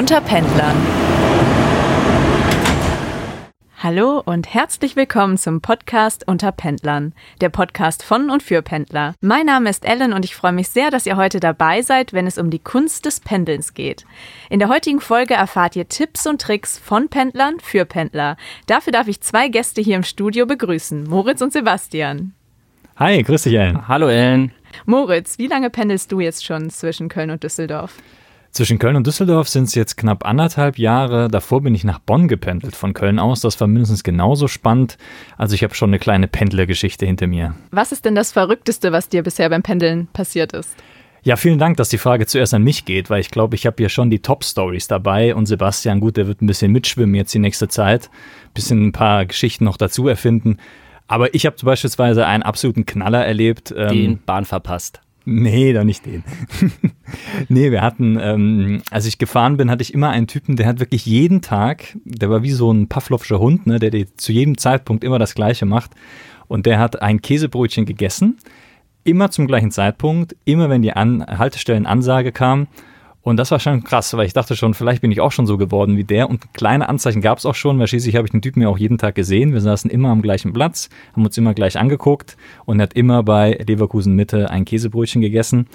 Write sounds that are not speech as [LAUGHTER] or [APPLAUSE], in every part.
Unter Pendlern. Hallo und herzlich willkommen zum Podcast Unter Pendlern, der Podcast von und für Pendler. Mein Name ist Ellen und ich freue mich sehr, dass ihr heute dabei seid, wenn es um die Kunst des Pendelns geht. In der heutigen Folge erfahrt ihr Tipps und Tricks von Pendlern für Pendler. Dafür darf ich zwei Gäste hier im Studio begrüßen, Moritz und Sebastian. Hi, grüß dich, Ellen. Hallo, Ellen. Moritz, wie lange pendelst du jetzt schon zwischen Köln und Düsseldorf? Zwischen Köln und Düsseldorf sind es jetzt knapp anderthalb Jahre. Davor bin ich nach Bonn gependelt von Köln aus. Das war mindestens genauso spannend. Also ich habe schon eine kleine Pendlergeschichte hinter mir. Was ist denn das Verrückteste, was dir bisher beim Pendeln passiert ist? Ja, vielen Dank, dass die Frage zuerst an mich geht, weil ich glaube, ich habe hier schon die Top-Stories dabei und Sebastian, gut, der wird ein bisschen mitschwimmen jetzt die nächste Zeit, ein bisschen ein paar Geschichten noch dazu erfinden. Aber ich habe beispielsweise einen absoluten Knaller erlebt. Ähm, den Bahn verpasst. Nee, doch nicht den. [LAUGHS] nee, wir hatten, ähm, als ich gefahren bin, hatte ich immer einen Typen, der hat wirklich jeden Tag, der war wie so ein Pavlovscher Hund, ne, der, zu jedem Zeitpunkt immer das Gleiche macht. Und der hat ein Käsebrötchen gegessen, immer zum gleichen Zeitpunkt, immer wenn die An Haltestellenansage kam. Und das war schon krass, weil ich dachte schon, vielleicht bin ich auch schon so geworden wie der. Und kleine Anzeichen gab es auch schon, weil schließlich habe ich den Typen ja auch jeden Tag gesehen. Wir saßen immer am gleichen Platz, haben uns immer gleich angeguckt und er hat immer bei Leverkusen Mitte ein Käsebrötchen gegessen.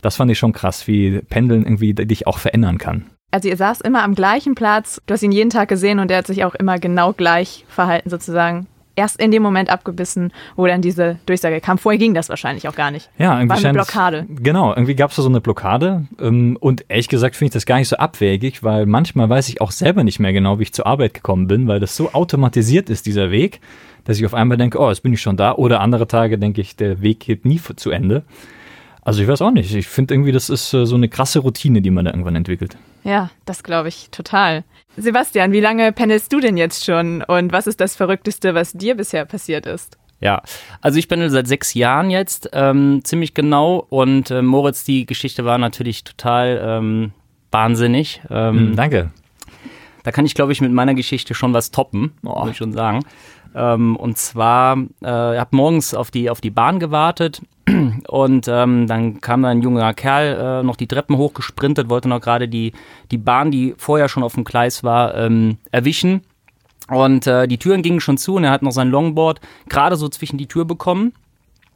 Das fand ich schon krass, wie Pendeln irgendwie dich auch verändern kann. Also ihr saß immer am gleichen Platz, du hast ihn jeden Tag gesehen und er hat sich auch immer genau gleich verhalten sozusagen erst in dem Moment abgebissen, wo dann diese Durchsage kam. Vorher ging das wahrscheinlich auch gar nicht. Ja, irgendwie War eine Blockade. Es, genau, irgendwie gab es da so eine Blockade. Ähm, und ehrlich gesagt finde ich das gar nicht so abwegig, weil manchmal weiß ich auch selber nicht mehr genau, wie ich zur Arbeit gekommen bin, weil das so automatisiert ist, dieser Weg, dass ich auf einmal denke, oh, jetzt bin ich schon da. Oder andere Tage denke ich, der Weg geht nie zu Ende. Also ich weiß auch nicht. Ich finde irgendwie, das ist äh, so eine krasse Routine, die man da irgendwann entwickelt. Ja, das glaube ich total. Sebastian, wie lange pendelst du denn jetzt schon und was ist das Verrückteste, was dir bisher passiert ist? Ja, also ich pendel seit sechs Jahren jetzt, ähm, ziemlich genau. Und äh, Moritz, die Geschichte war natürlich total ähm, wahnsinnig. Ähm, mm, danke. Da kann ich, glaube ich, mit meiner Geschichte schon was toppen, oh. würde ich schon sagen. Ähm, und zwar, äh, ich habe morgens auf die, auf die Bahn gewartet und ähm, dann kam da ein junger Kerl äh, noch die Treppen hochgesprintet, wollte noch gerade die, die Bahn, die vorher schon auf dem Gleis war, ähm, erwischen. Und äh, die Türen gingen schon zu und er hat noch sein Longboard gerade so zwischen die Tür bekommen.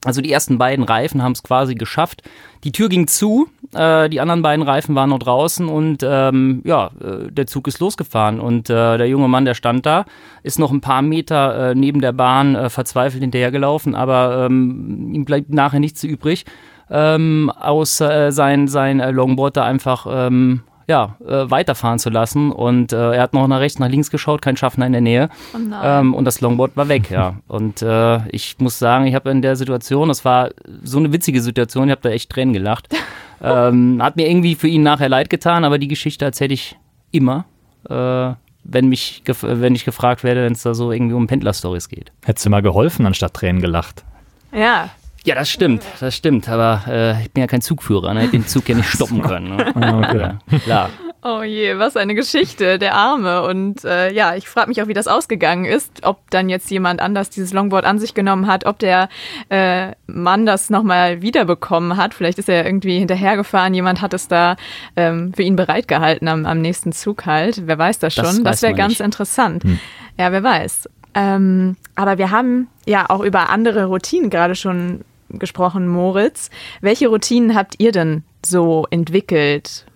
Also die ersten beiden Reifen haben es quasi geschafft. Die Tür ging zu, äh, die anderen beiden Reifen waren noch draußen und ähm, ja, äh, der Zug ist losgefahren. Und äh, der junge Mann, der stand da, ist noch ein paar Meter äh, neben der Bahn äh, verzweifelt hinterhergelaufen, aber ähm, ihm bleibt nachher nichts übrig, ähm, außer äh, sein, sein Longboard da einfach ähm, ja, äh, weiterfahren zu lassen. Und äh, er hat noch nach rechts, nach links geschaut, kein Schaffner in der Nähe. Oh ähm, und das Longboard war weg, ja. Und äh, ich muss sagen, ich habe in der Situation, das war so eine witzige Situation, ich habe da echt Tränen gelacht. [LAUGHS] ähm, hat mir irgendwie für ihn nachher leid getan, aber die Geschichte erzähle ich immer. Äh, wenn, mich wenn ich gefragt werde, wenn es da so irgendwie um Pendler-Stories geht. Hättest du mal geholfen, anstatt Tränen gelacht? Ja, ja, das stimmt, das stimmt. Aber äh, ich bin ja kein Zugführer, ne? hätte den Zug ja nicht [LAUGHS] stoppen können. Ne? [LAUGHS] Ah, okay. ja, klar. Oh je, was eine Geschichte, der Arme. Und äh, ja, ich frage mich auch, wie das ausgegangen ist, ob dann jetzt jemand anders dieses Longboard an sich genommen hat, ob der äh, Mann das nochmal wiederbekommen hat. Vielleicht ist er irgendwie hinterhergefahren, jemand hat es da ähm, für ihn bereitgehalten am, am nächsten Zug halt. Wer weiß das schon? Das, das wäre ganz nicht. interessant. Hm. Ja, wer weiß. Ähm, aber wir haben ja auch über andere Routinen gerade schon gesprochen, Moritz. Welche Routinen habt ihr denn so entwickelt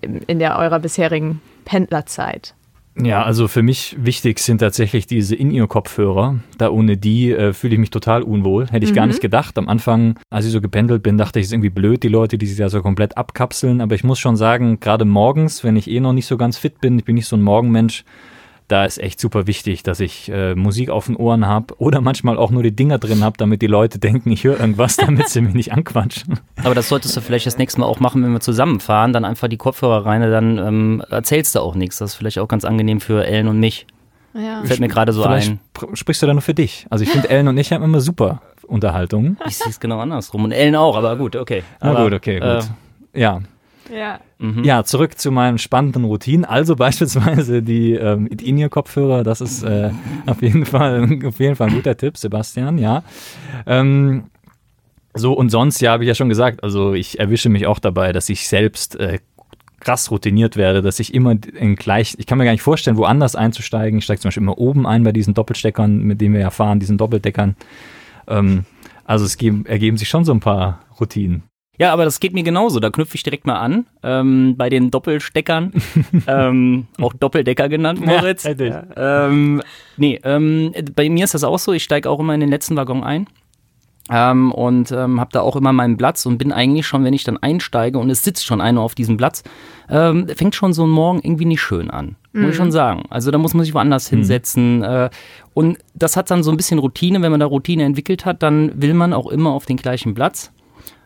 in der eurer bisherigen Pendlerzeit? Ja, also für mich wichtig sind tatsächlich diese In-Ear-Kopfhörer. Da ohne die äh, fühle ich mich total unwohl. Hätte ich mhm. gar nicht gedacht. Am Anfang, als ich so gependelt bin, dachte ich, es ist irgendwie blöd, die Leute, die sich da so komplett abkapseln. Aber ich muss schon sagen, gerade morgens, wenn ich eh noch nicht so ganz fit bin, ich bin nicht so ein Morgenmensch, da ist echt super wichtig, dass ich äh, Musik auf den Ohren habe oder manchmal auch nur die Dinger drin habe, damit die Leute denken, ich höre irgendwas, damit sie [LAUGHS] mich nicht anquatschen. Aber das solltest du vielleicht das nächste Mal auch machen, wenn wir zusammenfahren, dann einfach die Kopfhörer rein, dann ähm, erzählst du auch nichts. Das ist vielleicht auch ganz angenehm für Ellen und mich. Ja. Fällt mir gerade so vielleicht ein. Sprichst du da nur für dich? Also ich finde, Ellen und ich haben immer super Unterhaltung. Ich sehe es genau andersrum. Und Ellen auch, aber gut, okay. Aber, Na gut, okay, gut. Äh, ja. Ja. Mhm. Ja, zurück zu meinen spannenden Routinen. Also beispielsweise die ähm, In-Ear-Kopfhörer, das ist äh, auf, jeden Fall, auf jeden Fall ein guter Tipp, Sebastian, ja. Ähm, so und sonst, ja, habe ich ja schon gesagt, also ich erwische mich auch dabei, dass ich selbst äh, krass routiniert werde, dass ich immer in gleich, ich kann mir gar nicht vorstellen, woanders einzusteigen. Ich steige zum Beispiel immer oben ein bei diesen Doppelsteckern, mit denen wir ja fahren, diesen Doppeldeckern. Ähm, also es geben, ergeben sich schon so ein paar Routinen. Ja, aber das geht mir genauso. Da knüpfe ich direkt mal an. Ähm, bei den Doppelsteckern, [LAUGHS] ähm, auch Doppeldecker genannt, Moritz. Ja, ähm, nee, ähm, bei mir ist das auch so. Ich steige auch immer in den letzten Waggon ein. Ähm, und ähm, habe da auch immer meinen Platz und bin eigentlich schon, wenn ich dann einsteige und es sitzt schon einer auf diesem Platz, ähm, fängt schon so ein Morgen irgendwie nicht schön an. Mhm. Muss ich schon mhm. sagen. Also da muss man sich woanders mhm. hinsetzen. Äh, und das hat dann so ein bisschen Routine. Wenn man da Routine entwickelt hat, dann will man auch immer auf den gleichen Platz.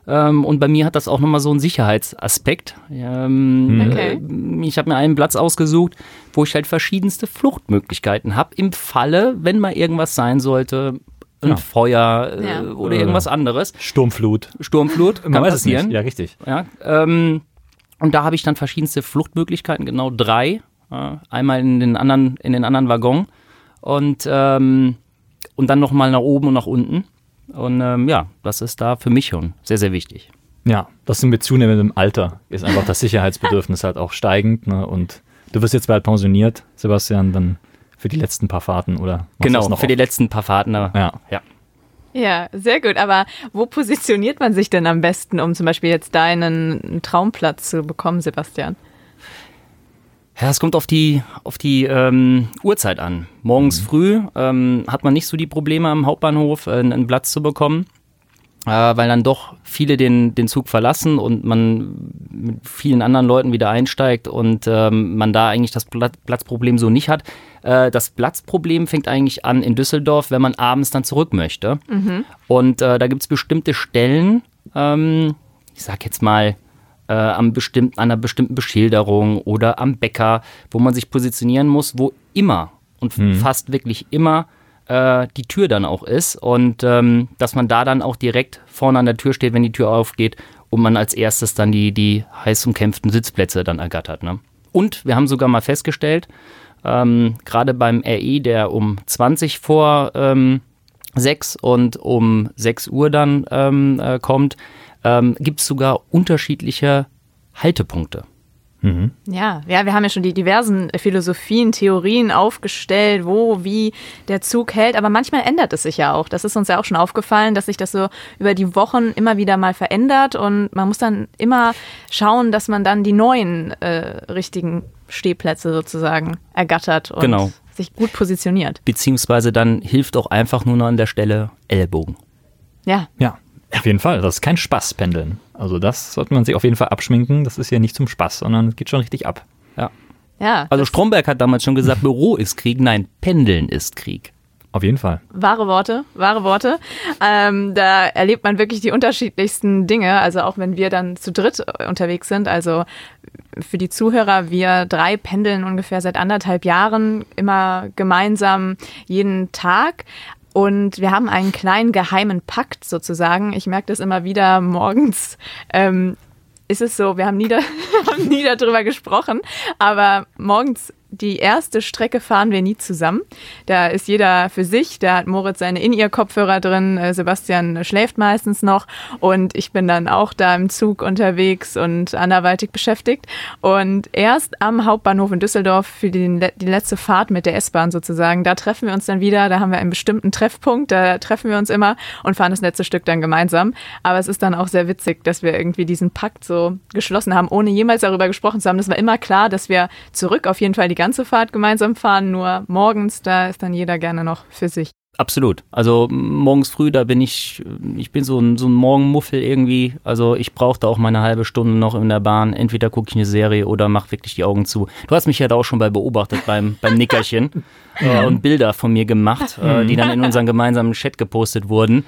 Ähm, und bei mir hat das auch nochmal so einen Sicherheitsaspekt. Ähm, okay. äh, ich habe mir einen Platz ausgesucht, wo ich halt verschiedenste Fluchtmöglichkeiten habe. Im Falle, wenn mal irgendwas sein sollte, ein ja. Feuer äh, ja. oder irgendwas anderes. Sturmflut. Sturmflut, kann Man weiß passieren. Es nicht. Ja, richtig. Ja, ähm, und da habe ich dann verschiedenste Fluchtmöglichkeiten, genau drei. Äh, einmal in den anderen, in den anderen Waggon und, ähm, und dann nochmal nach oben und nach unten. Und ähm, ja, das ist da für mich schon sehr, sehr wichtig. Ja, das sind mit zunehmendem Alter ist einfach das Sicherheitsbedürfnis halt auch steigend. Ne? Und du wirst jetzt bald pensioniert, Sebastian, dann für die letzten paar Fahrten, oder? Genau, für die letzten paar Fahrten. Ja. ja. Ja, sehr gut. Aber wo positioniert man sich denn am besten, um zum Beispiel jetzt deinen Traumplatz zu bekommen, Sebastian? Ja, es kommt auf die, auf die ähm, Uhrzeit an. Morgens mhm. früh ähm, hat man nicht so die Probleme am Hauptbahnhof, äh, einen Platz zu bekommen äh, weil dann doch viele den, den Zug verlassen und man mit vielen anderen Leuten wieder einsteigt und ähm, man da eigentlich das Platzproblem so nicht hat. Äh, das Platzproblem fängt eigentlich an in Düsseldorf, wenn man abends dann zurück möchte. Mhm. Und äh, da gibt es bestimmte Stellen, ähm, ich sag jetzt mal, äh, am bestimmten, an einer bestimmten Beschilderung oder am Bäcker, wo man sich positionieren muss, wo immer und mhm. fast wirklich immer äh, die Tür dann auch ist und ähm, dass man da dann auch direkt vorne an der Tür steht, wenn die Tür aufgeht und man als erstes dann die, die heiß umkämpften Sitzplätze dann ergattert. Ne? Und wir haben sogar mal festgestellt, ähm, gerade beim RE, der um 20 vor ähm, 6 und um 6 Uhr dann ähm, äh, kommt, ähm, gibt es sogar unterschiedliche Haltepunkte. Mhm. Ja, ja, wir haben ja schon die diversen Philosophien, Theorien aufgestellt, wo, wie der Zug hält, aber manchmal ändert es sich ja auch. Das ist uns ja auch schon aufgefallen, dass sich das so über die Wochen immer wieder mal verändert und man muss dann immer schauen, dass man dann die neuen äh, richtigen Stehplätze sozusagen ergattert und genau. sich gut positioniert. Beziehungsweise dann hilft auch einfach nur noch an der Stelle Ellbogen. Ja. Ja, auf jeden Fall. Das ist kein Spaß, Pendeln. Also das sollte man sich auf jeden Fall abschminken. Das ist ja nicht zum Spaß, sondern es geht schon richtig ab. Ja. Ja. Also Stromberg hat damals schon gesagt, Büro ist Krieg. Nein, Pendeln ist Krieg. Auf jeden Fall. Wahre Worte, wahre Worte. Ähm, da erlebt man wirklich die unterschiedlichsten Dinge. Also auch wenn wir dann zu dritt unterwegs sind. Also für die Zuhörer, wir drei pendeln ungefähr seit anderthalb Jahren immer gemeinsam jeden Tag. Und wir haben einen kleinen geheimen Pakt sozusagen. Ich merke das immer wieder morgens. Ähm, ist es so, wir haben nie, da, [LAUGHS] haben nie darüber gesprochen, aber morgens die erste Strecke fahren wir nie zusammen. Da ist jeder für sich. Da hat Moritz seine In-Ear-Kopfhörer drin. Äh, Sebastian schläft meistens noch. Und ich bin dann auch da im Zug unterwegs und anderweitig beschäftigt. Und erst am Hauptbahnhof in Düsseldorf für die, die letzte Fahrt mit der S-Bahn sozusagen, da treffen wir uns dann wieder. Da haben wir einen bestimmten Treffpunkt. Da treffen wir uns immer und fahren das letzte Stück dann gemeinsam. Aber es ist dann auch sehr witzig, dass wir irgendwie diesen Pakt so geschlossen haben, ohne jemals darüber gesprochen zu haben. Das war immer klar, dass wir zurück auf jeden Fall die ganze Fahrt gemeinsam fahren, nur morgens, da ist dann jeder gerne noch für sich. Absolut. Also morgens früh, da bin ich, ich bin so ein, so ein Morgenmuffel irgendwie. Also ich brauchte auch meine halbe Stunde noch in der Bahn. Entweder gucke ich eine Serie oder mache wirklich die Augen zu. Du hast mich ja da auch schon bei beobachtet beim, [LAUGHS] beim Nickerchen äh, und Bilder von mir gemacht, äh, die dann in unseren gemeinsamen Chat gepostet wurden.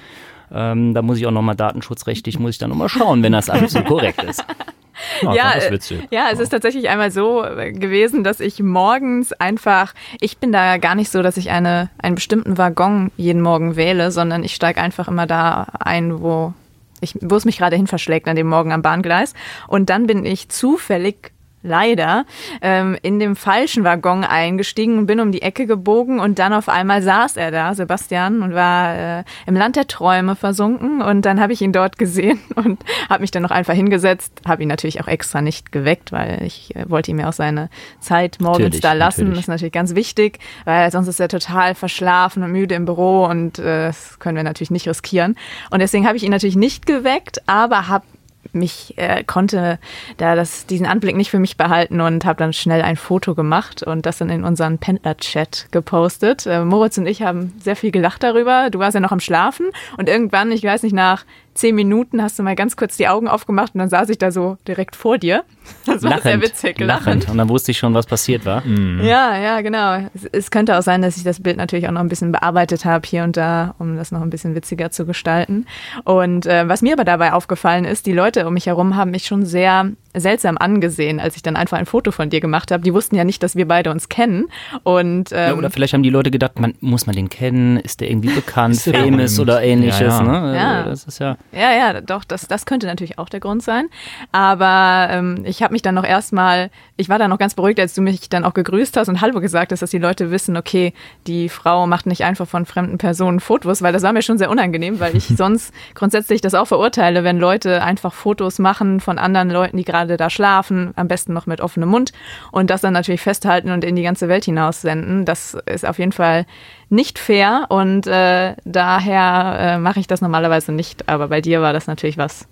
Ähm, da muss ich auch nochmal datenschutzrechtlich, muss ich dann nochmal schauen, wenn das alles so korrekt ist. [LAUGHS] Oh, ja, äh, ja, es ist tatsächlich einmal so äh, gewesen, dass ich morgens einfach, ich bin da gar nicht so, dass ich eine, einen bestimmten Waggon jeden Morgen wähle, sondern ich steige einfach immer da ein, wo ich, wo es mich gerade hin verschlägt an dem Morgen am Bahngleis. Und dann bin ich zufällig leider ähm, in dem falschen Waggon eingestiegen und bin um die Ecke gebogen und dann auf einmal saß er da, Sebastian, und war äh, im Land der Träume versunken. Und dann habe ich ihn dort gesehen [LAUGHS] und habe mich dann noch einfach hingesetzt, habe ihn natürlich auch extra nicht geweckt, weil ich äh, wollte ihm ja auch seine Zeit morgens natürlich, da lassen, natürlich. das ist natürlich ganz wichtig, weil sonst ist er total verschlafen und müde im Büro und äh, das können wir natürlich nicht riskieren. Und deswegen habe ich ihn natürlich nicht geweckt, aber habe mich äh, konnte da das, diesen Anblick nicht für mich behalten und habe dann schnell ein Foto gemacht und das dann in unseren Pendler-Chat gepostet. Äh, Moritz und ich haben sehr viel gelacht darüber. Du warst ja noch am Schlafen und irgendwann, ich weiß nicht, nach zehn Minuten hast du mal ganz kurz die Augen aufgemacht und dann saß ich da so direkt vor dir. [LAUGHS] Das war lachend, sehr witzig. Lachend. lachend. Und dann wusste ich schon, was passiert war. Mhm. Ja, ja, genau. Es, es, könnte auch sein, dass ich das Bild natürlich auch noch ein bisschen bearbeitet habe hier und da, um das noch ein bisschen witziger zu gestalten. Und äh, was mir aber dabei aufgefallen ist, die Leute um mich herum haben mich schon sehr seltsam angesehen, als ich dann einfach ein Foto von dir gemacht habe. Die wussten ja nicht, dass wir beide uns kennen. Und, ähm, ja, oder vielleicht haben die Leute gedacht, man, muss man den kennen? Ist der irgendwie bekannt, famous oder ähnliches? Ja, ja. Ne? ja. Also, das ist ja, ja, ja, doch, das, das könnte natürlich auch der Grund sein. Aber ähm, ich habe mich dann noch erstmal, ich war dann noch ganz beruhigt, als du mich dann auch gegrüßt hast und Hallo gesagt hast, dass die Leute wissen, okay, die Frau macht nicht einfach von fremden Personen Fotos, weil das war mir schon sehr unangenehm, weil ich [LAUGHS] sonst grundsätzlich das auch verurteile, wenn Leute einfach Fotos machen von anderen Leuten, die gerade gerade da schlafen, am besten noch mit offenem Mund und das dann natürlich festhalten und in die ganze Welt hinaus senden. Das ist auf jeden Fall nicht fair und äh, daher äh, mache ich das normalerweise nicht. Aber bei dir war das natürlich was,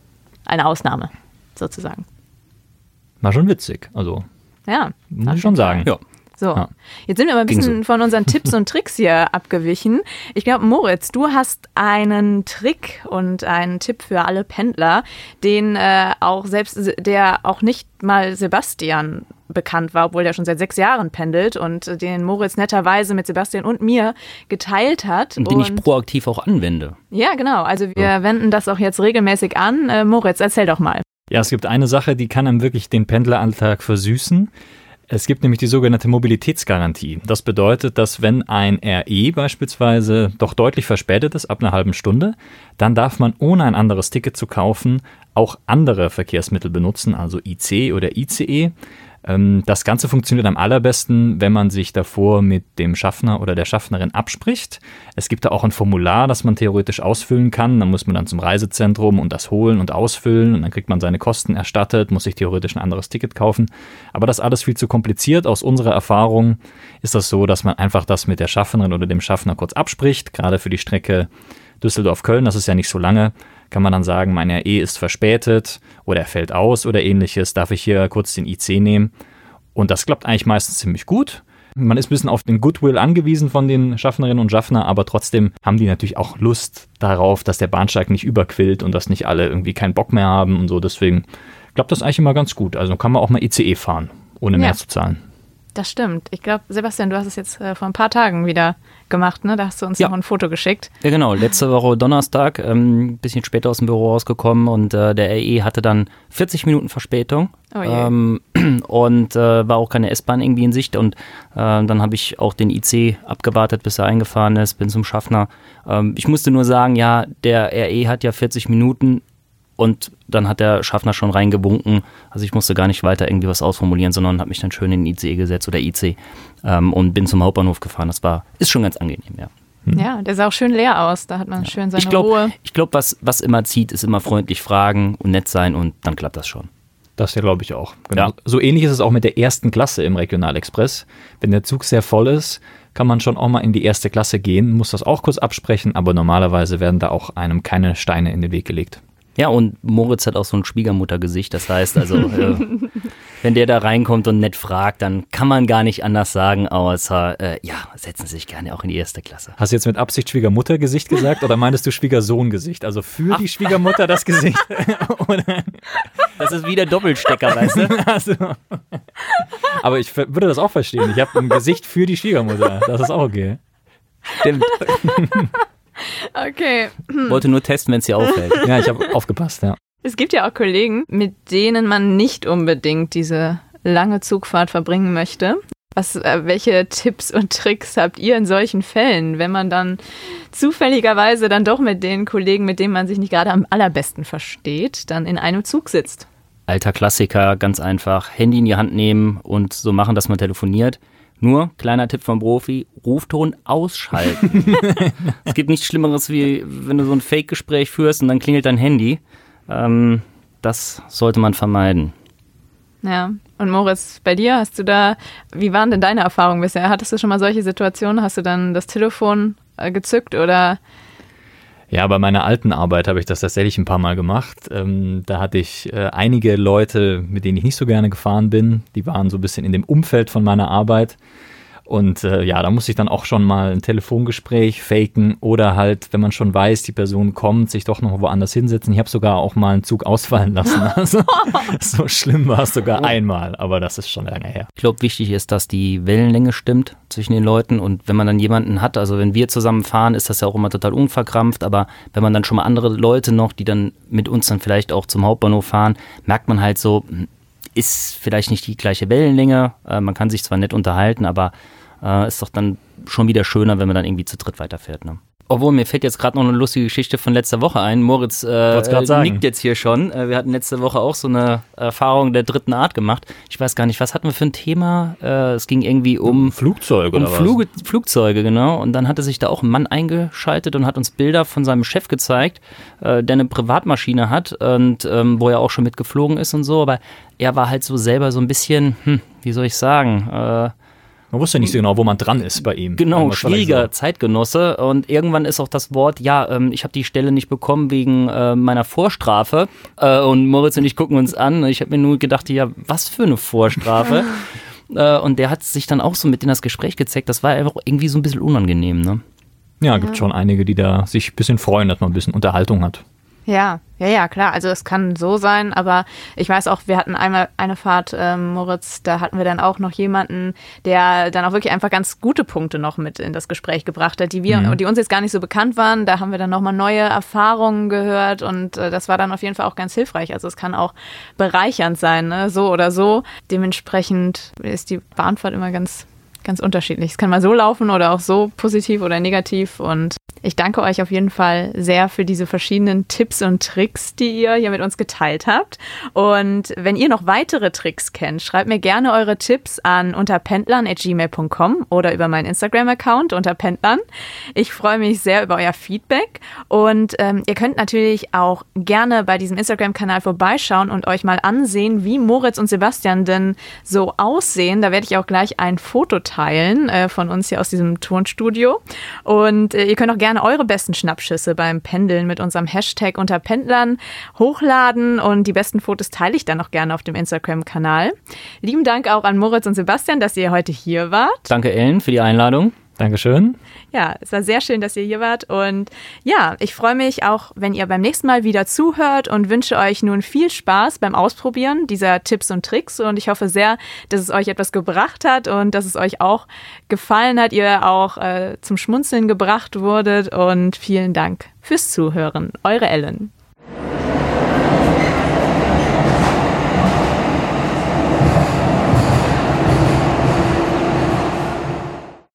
eine Ausnahme sozusagen. War schon witzig, also. Ja. Muss ich schon sagen. Ja. So, ja. jetzt sind wir aber ein bisschen so. von unseren Tipps und [LAUGHS] Tricks hier abgewichen. Ich glaube, Moritz, du hast einen Trick und einen Tipp für alle Pendler, den äh, auch selbst, der auch nicht mal Sebastian bekannt war, obwohl der schon seit sechs Jahren pendelt und den Moritz netterweise mit Sebastian und mir geteilt hat. Und den und ich proaktiv auch anwende. Ja, genau. Also wir ja. wenden das auch jetzt regelmäßig an. Äh, Moritz, erzähl doch mal. Ja, es gibt eine Sache, die kann einem wirklich den Pendleralltag versüßen. Es gibt nämlich die sogenannte Mobilitätsgarantie. Das bedeutet, dass wenn ein RE beispielsweise doch deutlich verspätet ist, ab einer halben Stunde, dann darf man ohne ein anderes Ticket zu kaufen auch andere Verkehrsmittel benutzen, also IC oder ICE. Ähm, das Ganze funktioniert am allerbesten, wenn man sich davor mit dem Schaffner oder der Schaffnerin abspricht. Es gibt da auch ein Formular, das man theoretisch ausfüllen kann. Dann muss man dann zum Reisezentrum und das holen und ausfüllen und dann kriegt man seine Kosten erstattet, muss sich theoretisch ein anderes Ticket kaufen. Aber das alles viel zu kompliziert. Aus unserer Erfahrung ist das so, dass man einfach das mit der Schaffnerin oder dem Schaffner kurz abspricht, gerade für die Strecke Düsseldorf-Köln, das ist ja nicht so lange kann man dann sagen, mein RE ist verspätet oder er fällt aus oder ähnliches, darf ich hier kurz den IC nehmen. Und das klappt eigentlich meistens ziemlich gut. Man ist ein bisschen auf den Goodwill angewiesen von den Schaffnerinnen und Schaffner, aber trotzdem haben die natürlich auch Lust darauf, dass der Bahnsteig nicht überquillt und dass nicht alle irgendwie keinen Bock mehr haben und so. Deswegen klappt das eigentlich immer ganz gut. Also kann man auch mal ICE fahren, ohne ja. mehr zu zahlen. Das stimmt. Ich glaube, Sebastian, du hast es jetzt äh, vor ein paar Tagen wieder gemacht, ne? Da hast du uns ja. noch ein Foto geschickt. Ja, genau. Letzte Woche Donnerstag, ein ähm, bisschen später aus dem Büro rausgekommen und äh, der RE hatte dann 40 Minuten Verspätung. Oh ähm, [CLEARS THROAT] und äh, war auch keine S-Bahn irgendwie in Sicht. Und äh, dann habe ich auch den IC abgewartet, bis er eingefahren ist, bin zum Schaffner. Ähm, ich musste nur sagen, ja, der RE hat ja 40 Minuten und dann hat der Schaffner schon reingewunken. Also ich musste gar nicht weiter irgendwie was ausformulieren, sondern habe mich dann schön in den ICE gesetzt oder IC ähm, und bin zum Hauptbahnhof gefahren. Das war, ist schon ganz angenehm, ja. Hm. Ja, der sah auch schön leer aus. Da hat man ja. schön seine ich glaub, Ruhe. Ich glaube, was, was immer zieht, ist immer freundlich fragen und nett sein und dann klappt das schon. Das ja, glaube ich auch. Genau. Ja. So ähnlich ist es auch mit der ersten Klasse im Regionalexpress. Wenn der Zug sehr voll ist, kann man schon auch mal in die erste Klasse gehen, muss das auch kurz absprechen, aber normalerweise werden da auch einem keine Steine in den Weg gelegt. Ja, und Moritz hat auch so ein Schwiegermuttergesicht. Das heißt also, äh, [LAUGHS] wenn der da reinkommt und nett fragt, dann kann man gar nicht anders sagen, außer, äh, ja, setzen Sie sich gerne auch in die erste Klasse. Hast du jetzt mit Absicht Schwiegermuttergesicht gesagt oder meintest du Schwiegersohngesicht? Also für Ach. die Schwiegermutter das Gesicht? [LAUGHS] das ist wie der Doppelstecker, weißt du? [LAUGHS] Also, aber ich würde das auch verstehen. Ich habe ein Gesicht für die Schwiegermutter. Das ist auch okay. Stimmt. Okay. Wollte nur testen, wenn es dir auffällt. [LAUGHS] Ja, ich habe aufgepasst, ja. Es gibt ja auch Kollegen, mit denen man nicht unbedingt diese lange Zugfahrt verbringen möchte. Was, äh, welche Tipps und Tricks habt ihr in solchen Fällen, wenn man dann zufälligerweise dann doch mit den Kollegen, mit denen man sich nicht gerade am allerbesten versteht, dann in einem Zug sitzt? alter Klassiker, ganz einfach. Handy in die Hand nehmen und so machen, dass man telefoniert. Nur, kleiner Tipp vom Profi, Rufton ausschalten. [LAUGHS] es gibt nichts Schlimmeres, wie wenn du so ein Fake-Gespräch führst und dann klingelt dein Handy. Ähm, das sollte man vermeiden. Ja, und Moritz, bei dir hast du da, wie waren denn deine Erfahrungen bisher? Hattest du schon mal solche Situationen? Hast du dann das Telefon äh, gezückt oder ja, bei meiner alten Arbeit habe ich das tatsächlich ein paar Mal gemacht. Ähm, da hatte ich äh, einige Leute, mit denen ich nicht so gerne gefahren bin. Die waren so ein bisschen in dem Umfeld von meiner Arbeit. Und äh, ja, da muss ich dann auch schon mal ein Telefongespräch faken oder halt, wenn man schon weiß, die Person kommt, sich doch noch woanders hinsetzen. Ich habe sogar auch mal einen Zug ausfallen lassen. [LAUGHS] Also so schlimm war es sogar einmal, aber das ist schon lange her. Ich glaube, wichtig ist, dass die Wellenlänge stimmt zwischen den Leuten und wenn man dann jemanden hat, also wenn wir zusammen fahren, ist das ja auch immer total unverkrampft, aber wenn man dann schon mal andere Leute noch, die dann mit uns dann vielleicht auch zum Hauptbahnhof fahren, merkt man halt so, hm, ist vielleicht nicht die gleiche Wellenlänge. Äh, man kann sich zwar nett unterhalten, aber äh, ist doch dann schon wieder schöner, wenn man dann irgendwie zu dritt weiterfährt. Ne? Obwohl, mir fällt jetzt gerade noch eine lustige Geschichte von letzter Woche ein. Moritz äh, nickt jetzt hier schon. Äh, wir hatten letzte Woche auch so eine Erfahrung der dritten Art gemacht. Ich weiß gar nicht, was hatten wir für ein Thema? Äh, es ging irgendwie um Flugzeuge um oder Fluge, was? Flugzeuge, genau. Und dann hatte sich da auch ein Mann eingeschaltet und hat uns Bilder von seinem Chef gezeigt, äh, der eine Privatmaschine hat und ähm, wo er auch schon mitgeflogen ist und so. Aber er war halt so selber so ein bisschen, hm, wie soll ich sagen, äh, man wusste nicht so genau, wo man dran ist bei ihm. Genau, schwieriger so. Zeitgenosse. Und irgendwann ist auch das Wort, ja, ähm, ich habe die Stelle nicht bekommen wegen äh, meiner Vorstrafe. Äh, und Moritz und ich gucken uns an. Ich habe mir nur gedacht, ja, was für eine Vorstrafe. [LAUGHS] äh, und der hat sich dann auch so mit in das Gespräch gezeigt. Das war einfach irgendwie so ein bisschen unangenehm, ne? Ja, gibt ja. schon einige, die da sich ein bisschen freuen, dass man ein bisschen Unterhaltung hat. Ja, ja, ja, klar. Also es kann so sein, aber ich weiß auch, wir hatten einmal eine Fahrt, ähm, Moritz, da hatten wir dann auch noch jemanden, der dann auch wirklich einfach ganz gute Punkte noch mit in das Gespräch gebracht hat, die wir mhm. die uns jetzt gar nicht so bekannt waren. Da haben wir dann nochmal neue Erfahrungen gehört und äh, das war dann auf jeden Fall auch ganz hilfreich. Also es kann auch bereichernd sein, ne? so oder so. Dementsprechend ist die Bahnfahrt immer ganz ganz unterschiedlich. Es kann mal so laufen oder auch so positiv oder negativ. Und ich danke euch auf jeden Fall sehr für diese verschiedenen Tipps und Tricks, die ihr hier mit uns geteilt habt. Und wenn ihr noch weitere Tricks kennt, schreibt mir gerne eure Tipps an unterpendlern.gmail.com oder über meinen Instagram-Account unter Pendlern. Ich freue mich sehr über euer Feedback. Und ähm, ihr könnt natürlich auch gerne bei diesem Instagram-Kanal vorbeischauen und euch mal ansehen, wie Moritz und Sebastian denn so aussehen. Da werde ich auch gleich ein Foto teilen teilen äh, von uns hier aus diesem Turnstudio. Und äh, ihr könnt auch gerne eure besten Schnappschüsse beim Pendeln mit unserem Hashtag unter Pendlern hochladen und die besten Fotos teile ich dann auch gerne auf dem Instagram-Kanal. Lieben Dank auch an Moritz und Sebastian, dass ihr heute hier wart. Danke, Ellen, für die Einladung. Dankeschön. Ja, es war sehr schön, dass ihr hier wart. Und ja, ich freue mich auch, wenn ihr beim nächsten Mal wieder zuhört und wünsche euch nun viel Spaß beim Ausprobieren dieser Tipps und Tricks. Und ich hoffe sehr, dass es euch etwas gebracht hat und dass es euch auch gefallen hat, ihr auch äh, zum Schmunzeln gebracht wurdet. Und vielen Dank fürs Zuhören. Eure Ellen.